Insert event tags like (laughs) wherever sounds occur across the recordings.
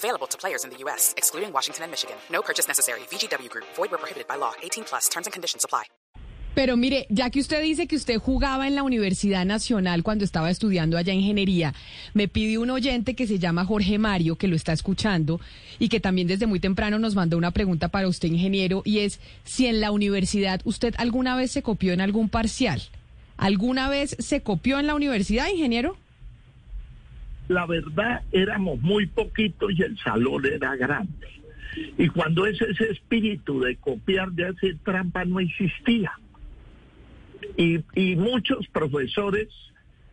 Available to players in the U.S., excluding Washington and Michigan. No purchase necessary. VGW Group. Void where prohibited by law. 18 plus. Terms and conditions apply. Pero mire, ya que usted dice que usted jugaba en la Universidad Nacional cuando estaba estudiando allá ingeniería, me pide un oyente que se llama Jorge Mario, que lo está escuchando y que también desde muy temprano nos mandó una pregunta para usted, ingeniero, y es si en la universidad usted alguna vez se copió en algún parcial. ¿Alguna vez se copió en la universidad, ingeniero? La verdad éramos muy poquitos y el salón era grande. Y cuando ese, espíritu de copiar, de hacer trampa, no existía. Y, y muchos profesores,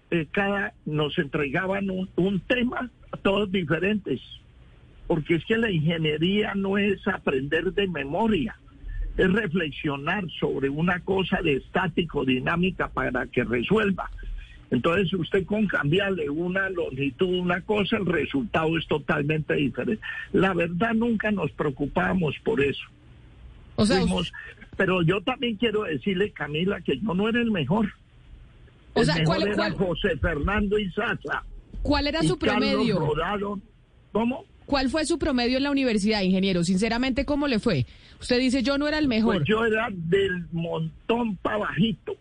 eh, cada nos entregaban un, un tema, todos diferentes. Porque es que la ingeniería no es aprender de memoria, es reflexionar sobre una cosa de estático, dinámica para que resuelva. Entonces usted con cambiarle una longitud, una cosa, el resultado es totalmente diferente. La verdad nunca nos preocupábamos por eso. O sea, Fuimos- pero yo también quiero decirle, Camila, que yo no era el mejor. O el sea, mejor ¿cuál- era cuál- José Fernando Izaza. ¿cuál era y su promedio? Rodado. ¿Cómo? ¿Cuál fue su promedio en la universidad, ingeniero? Sinceramente, ¿cómo le fue? Usted dice, yo no era el mejor. Pues yo era del montón para bajito,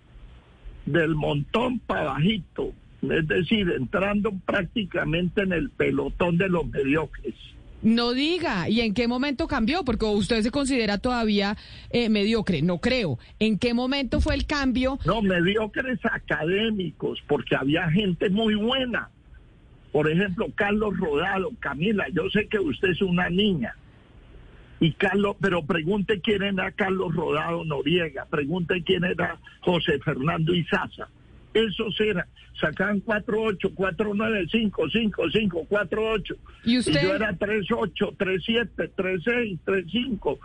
del montón para bajito, es decir, entrando prácticamente en el pelotón de los mediocres. No diga, ¿y en qué momento cambió? Porque usted se considera todavía eh, mediocre, no creo. ¿En qué momento fue el cambio? No, mediocres académicos, porque había gente muy buena. Por ejemplo, Carlos Rodado, Camila, yo sé que usted es una niña. Y Carlos, pero pregunte quién era Carlos Rodado Noriega, pregunte quién era José Fernando Izaza. Esos eran, sacaban 4-8, 4-9, 5, 5, 5, 4-8. ¿Y usted? yo era 3-8, 3-7, 3-6, 3-5.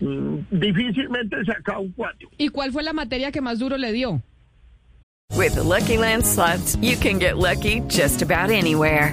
Mm, difícilmente sacaba un 4. ¿Y cuál fue la materia que más duro le dio? With the Lucky Land slots, you can get lucky just about anywhere.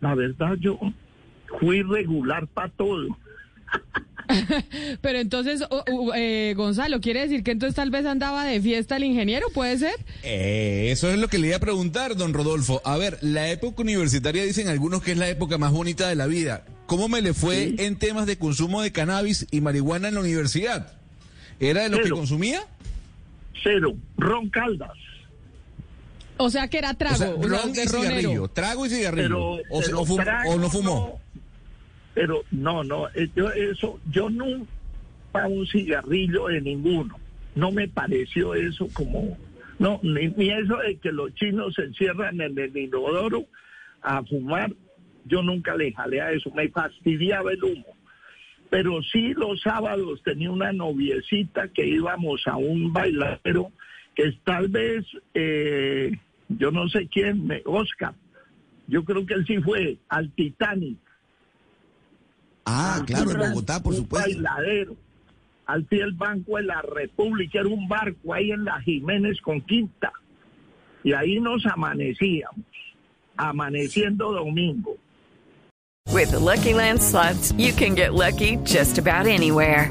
la verdad yo fui regular para todo. (laughs) Pero entonces, eh, Gonzalo, ¿quiere decir que entonces tal vez andaba de fiesta el ingeniero? ¿Puede ser? Eh, eso es lo que le iba a preguntar, don Rodolfo. A ver, la época universitaria dicen algunos que es la época más bonita de la vida. ¿Cómo me le fue Sí. en temas de consumo de cannabis y marihuana en la universidad? ¿Era de lo que consumía? Cero, Ron Caldas. O sea, que era trago, o sea, ron y cigarrillo, trago y cigarrillo. Pero, o, pero o fum- trago, o no fumó. Pero no, no, eh, yo eso, yo nunca un cigarrillo de ninguno. No me pareció eso como, no, ni, ni eso de que los chinos se encierran en el inodoro a fumar. Yo nunca le jalé a eso, me fastidiaba el humo. Pero sí los sábados tenía una noviecita que íbamos a un bailadero que tal vez, eh, yo no sé quién, me- Oscar, yo creo que él sí fue al Titanic. Ah, claro, en Bogotá, por un supuesto. bailadero. Al pie del Banco de la República, era un barco ahí en la Jiménez con Quinta. Y ahí nos amanecíamos, amaneciendo domingo. With the Lucky Land slots, you can get lucky just about anywhere.